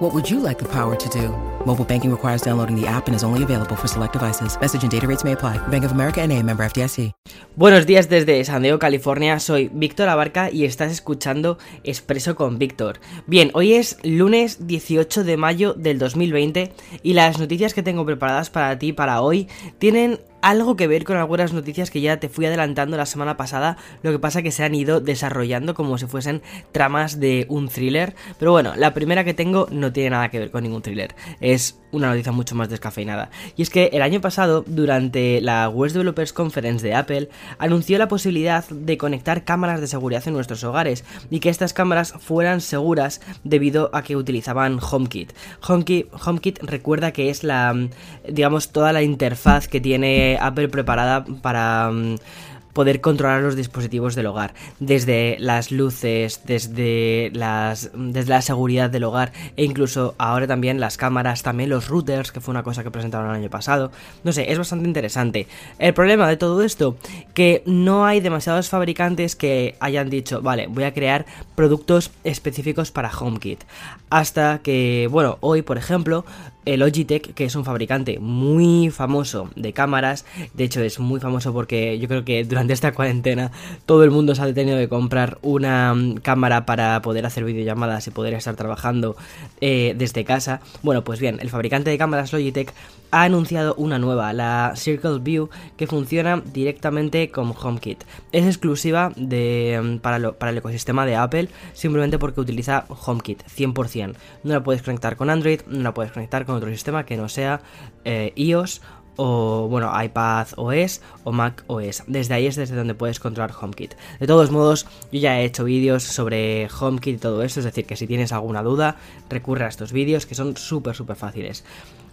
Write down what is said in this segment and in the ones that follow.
What would you like the power to do? Mobile banking requires downloading the app and is only available for select devices. Message and data rates may apply. Bank of America and a member FDIC. Buenos días desde San Diego, California. Soy Víctor Abarca y estás escuchando Expreso con Víctor. Bien, hoy es lunes 18 de mayo del 2020 y las noticias que tengo preparadas para ti para hoy tienen algo que ver con algunas noticias que ya te fui adelantando la semana pasada, lo que pasa que se han ido desarrollando como si fuesen tramas de un thriller, pero bueno, la primera que tengo no tiene nada que ver con ningún thriller, es una noticia mucho más descafeinada. Y es que el año pasado, durante la West Developers Conference de Apple, anunció la posibilidad de conectar cámaras de seguridad en nuestros hogares y que estas cámaras fueran seguras debido a que utilizaban HomeKit. HomeKit, HomeKit recuerda que es la, digamos, toda la interfaz que tiene Apple preparada para... Poder controlar los dispositivos del hogar, desde las luces, desde, las, desde la seguridad del hogar e incluso ahora también las cámaras, también los routers, que fue una cosa que presentaron el año pasado. No sé, es bastante interesante. El problema de todo esto, que no hay demasiados fabricantes que hayan dicho, vale, voy a crear productos específicos para HomeKit. Hasta que, bueno, hoy por ejemplo, Logitech, que es un fabricante muy famoso de cámaras, de hecho es muy famoso porque yo creo que durante esta cuarentena todo el mundo se ha tenido que comprar una mm, cámara para poder hacer videollamadas y poder estar trabajando eh, desde casa. Bueno, pues bien, el fabricante de cámaras Logitech ha anunciado una nueva, la Circle View, que funciona directamente con HomeKit. Es exclusiva de, mm, para, el ecosistema de Apple, simplemente porque utiliza HomeKit, 100%. No la puedes conectar con Android, no la puedes conectar con otro sistema que no sea eh, iOS o bueno, iPad OS o Mac OS. Desde ahí es desde donde puedes controlar HomeKit. De todos modos, yo ya he hecho vídeos sobre HomeKit y todo eso, es decir, que si tienes alguna duda, recurre a estos vídeos que son súper, súper fáciles.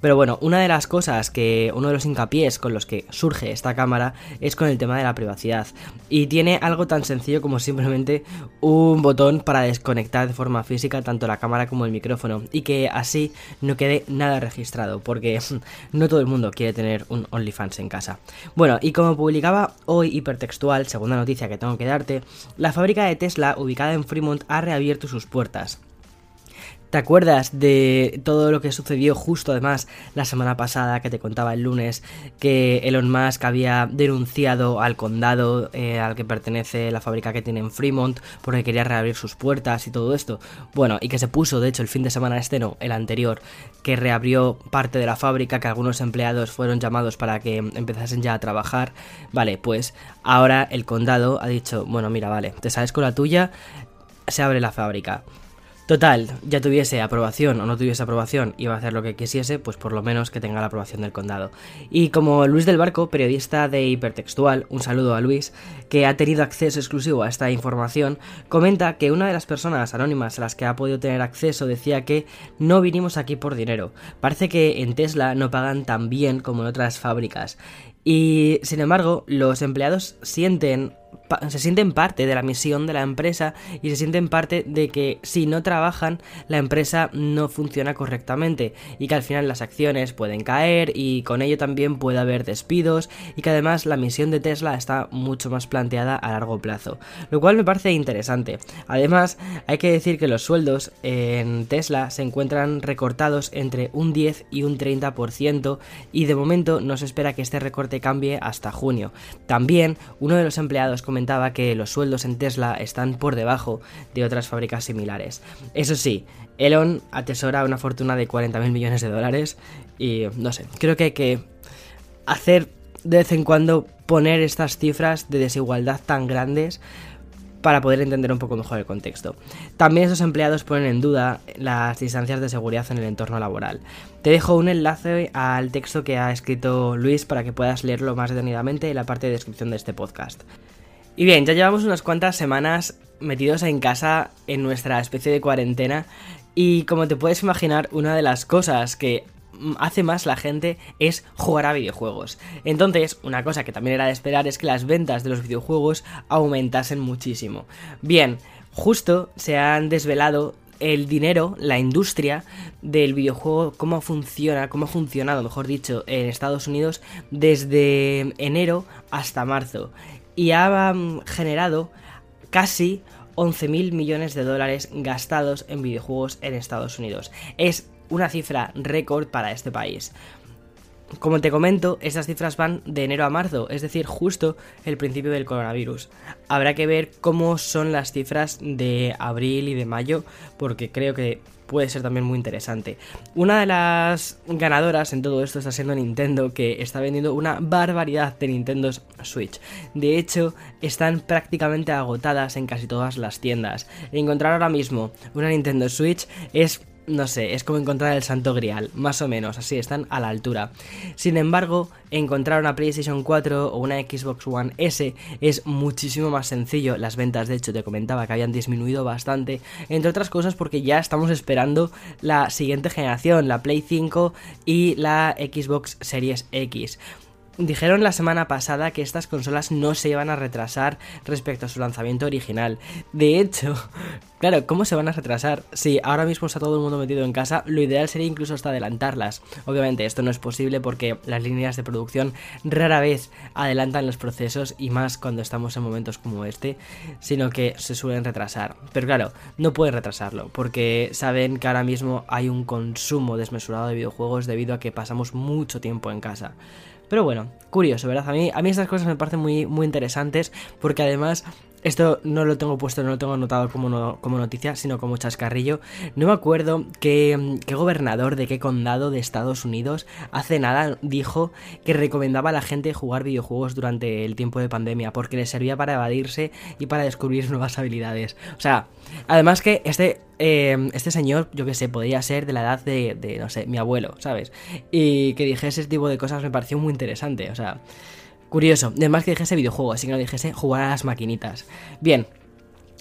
Pero bueno, una de las cosas que, uno de los hincapiés con los que surge esta cámara es con el tema de la privacidad. Y tiene algo tan sencillo como simplemente un botón para desconectar de forma física tanto la cámara como el micrófono. Y que así no quede nada registrado, porque no todo el mundo quiere tener un OnlyFans en casa. Bueno, y como publicaba hoy Hipertextual, segunda noticia que tengo que darte, la fábrica de Tesla ubicada en Fremont ha reabierto sus puertas. ¿Te acuerdas de todo lo que sucedió justo además la semana pasada que te contaba el lunes que Elon Musk había denunciado al condado eh, al que pertenece la fábrica que tiene en Fremont porque quería reabrir sus puertas y todo esto? Bueno, y que se puso de hecho el fin de semana este no, el anterior, que reabrió parte de la fábrica, que algunos empleados fueron llamados para que empezasen ya a trabajar. Vale, pues ahora el condado ha dicho, bueno, mira, vale, te sales con la tuya, se abre la fábrica. Total, ya tuviese aprobación o no tuviese aprobación, iba a hacer lo que quisiese, pues por lo menos que tenga la aprobación del condado. Y como Luis del Barco, periodista de Hipertextual, un saludo a Luis, que ha tenido acceso exclusivo a esta información, comenta que una de las personas anónimas a las que ha podido tener acceso decía que no vinimos aquí por dinero. Parece que en Tesla no pagan tan bien como en otras fábricas. Y sin embargo, los empleados sienten se sienten parte de la misión de la empresa y se sienten parte de que si no trabajan la empresa no funciona correctamente y que al final las acciones pueden caer y con ello también puede haber despidos y que además la misión de Tesla está mucho más planteada a largo plazo, lo cual me parece interesante. Además hay que decir que los sueldos en Tesla se encuentran recortados entre un 10 y un 30% y de momento no se espera que este recorte cambie hasta junio. También uno de los empleados comentaba que los sueldos en Tesla están por debajo de otras fábricas similares. Eso sí, Elon atesora una fortuna de 40.000 millones de dólares y no sé, creo que hay que hacer de vez en cuando poner estas cifras de desigualdad tan grandes para poder entender un poco mejor el contexto. También esos empleados ponen en duda las distancias de seguridad en el entorno laboral. Te dejo un enlace al texto que ha escrito Luis para que puedas leerlo más detenidamente en la parte de descripción de este podcast. Y bien, ya llevamos unas cuantas semanas metidos en casa en nuestra especie de cuarentena y como te puedes imaginar, una de las cosas que hace más la gente es jugar a videojuegos. Entonces, una cosa que también era de esperar es que las ventas de los videojuegos aumentasen muchísimo. Bien, justo se han desvelado el dinero, la industria del videojuego, cómo funciona, cómo ha funcionado, mejor dicho, en Estados Unidos desde enero hasta marzo. Y ha mm, generado casi 11.000 millones de dólares gastados en videojuegos en Estados Unidos. Es una cifra récord para este país. Como te comento, estas cifras van de enero a marzo, es decir, justo el principio del coronavirus. Habrá que ver cómo son las cifras de abril y de mayo, porque creo que puede ser también muy interesante. Una de las ganadoras en todo esto está siendo Nintendo, que está vendiendo una barbaridad de Nintendo Switch. De hecho, están prácticamente agotadas en casi todas las tiendas. Encontrar ahora mismo una Nintendo Switch es no sé, es como encontrar el santo grial, más o menos, así están a la altura. Sin embargo, encontrar una PlayStation 4 o una Xbox One S es muchísimo más sencillo. Las ventas, de hecho, te comentaba que habían disminuido bastante, entre otras cosas porque ya estamos esperando la siguiente generación, la Play 5 y la Xbox Series X. Dijeron la semana pasada que estas consolas no se iban a retrasar respecto a su lanzamiento original. De hecho, claro, ¿cómo se van a retrasar? Si ahora mismo está todo el mundo metido en casa, lo ideal sería incluso hasta adelantarlas. Obviamente esto no es posible porque las líneas de producción rara vez adelantan los procesos y más cuando estamos en momentos como este, sino que se suelen retrasar. Pero claro, no pueden retrasarlo porque saben que ahora mismo hay un consumo desmesurado de videojuegos debido a que pasamos mucho tiempo en casa. Pero bueno, curioso, ¿verdad? A mí, a mí estas cosas me parecen muy, muy interesantes porque además esto no lo tengo puesto, no lo tengo anotado como, como noticia, sino como chascarrillo. No me acuerdo qué, qué, gobernador de qué condado de Estados Unidos hace nada dijo que recomendaba a la gente jugar videojuegos durante el tiempo de pandemia porque les servía para evadirse y para descubrir nuevas habilidades. O sea, además que este Em, este señor, yo que sé, podría ser de la edad de, de, no sé, mi abuelo, ¿sabes? Y que dijese ese tipo de cosas me pareció muy interesante, o sea, curioso. Además que dijese videojuego, así que no dijese jugar a las maquinitas. Bien,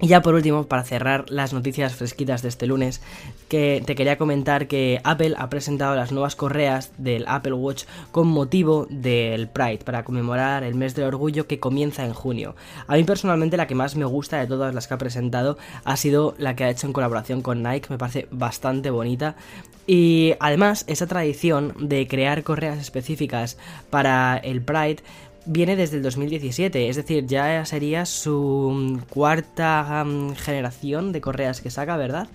y ya por último, para cerrar las noticias fresquitas de este lunes, que te quería comentar que Apple ha presentado las nuevas correas del Apple Watch con motivo del Pride, para conmemorar el mes del orgullo que comienza en junio. A mí personalmente la que más me gusta de todas las que ha presentado ha sido la que ha hecho en colaboración con Nike, me parece bastante bonita. Y además, esa tradición de crear correas específicas para el Pride viene desde el 2017, es decir, ya sería su cuarta generación de correas que saca, ¿verdad?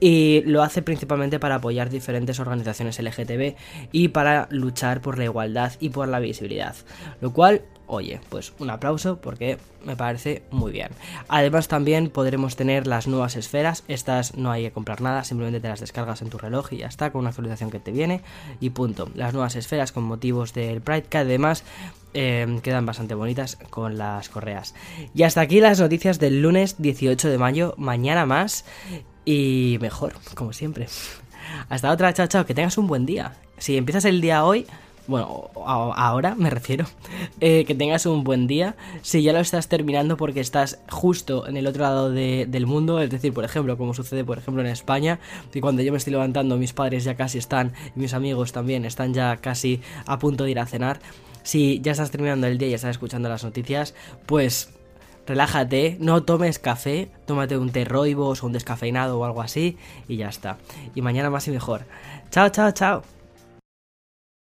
Y lo hace principalmente para apoyar diferentes organizaciones LGTB y para luchar por la igualdad y por la visibilidad, lo cual oye, pues un aplauso porque me parece muy bien. Además también podremos tener las nuevas esferas, estas no hay que comprar nada, simplemente te las descargas en tu reloj y ya está, con una actualización que te viene y punto. Las nuevas esferas con motivos del Pride que además eh, quedan bastante bonitas con las correas. Y hasta aquí las noticias del lunes 18 de mayo, mañana más y mejor, como siempre. Hasta otra, chao, chao, que tengas un buen día. Si empiezas el día hoy bueno, ahora me refiero, eh, que tengas un buen día. Si ya lo estás terminando porque estás justo en el otro lado del mundo, es decir, por ejemplo, como sucede, por ejemplo, en España, que cuando yo me estoy levantando, mis padres ya casi están, y mis amigos también están ya casi a punto de ir a cenar. Si ya estás terminando el día y estás escuchando las noticias, pues relájate, no tomes café, tómate un té roibos o un descafeinado o algo así y ya está. Y mañana más y mejor. Chao, chao, chao.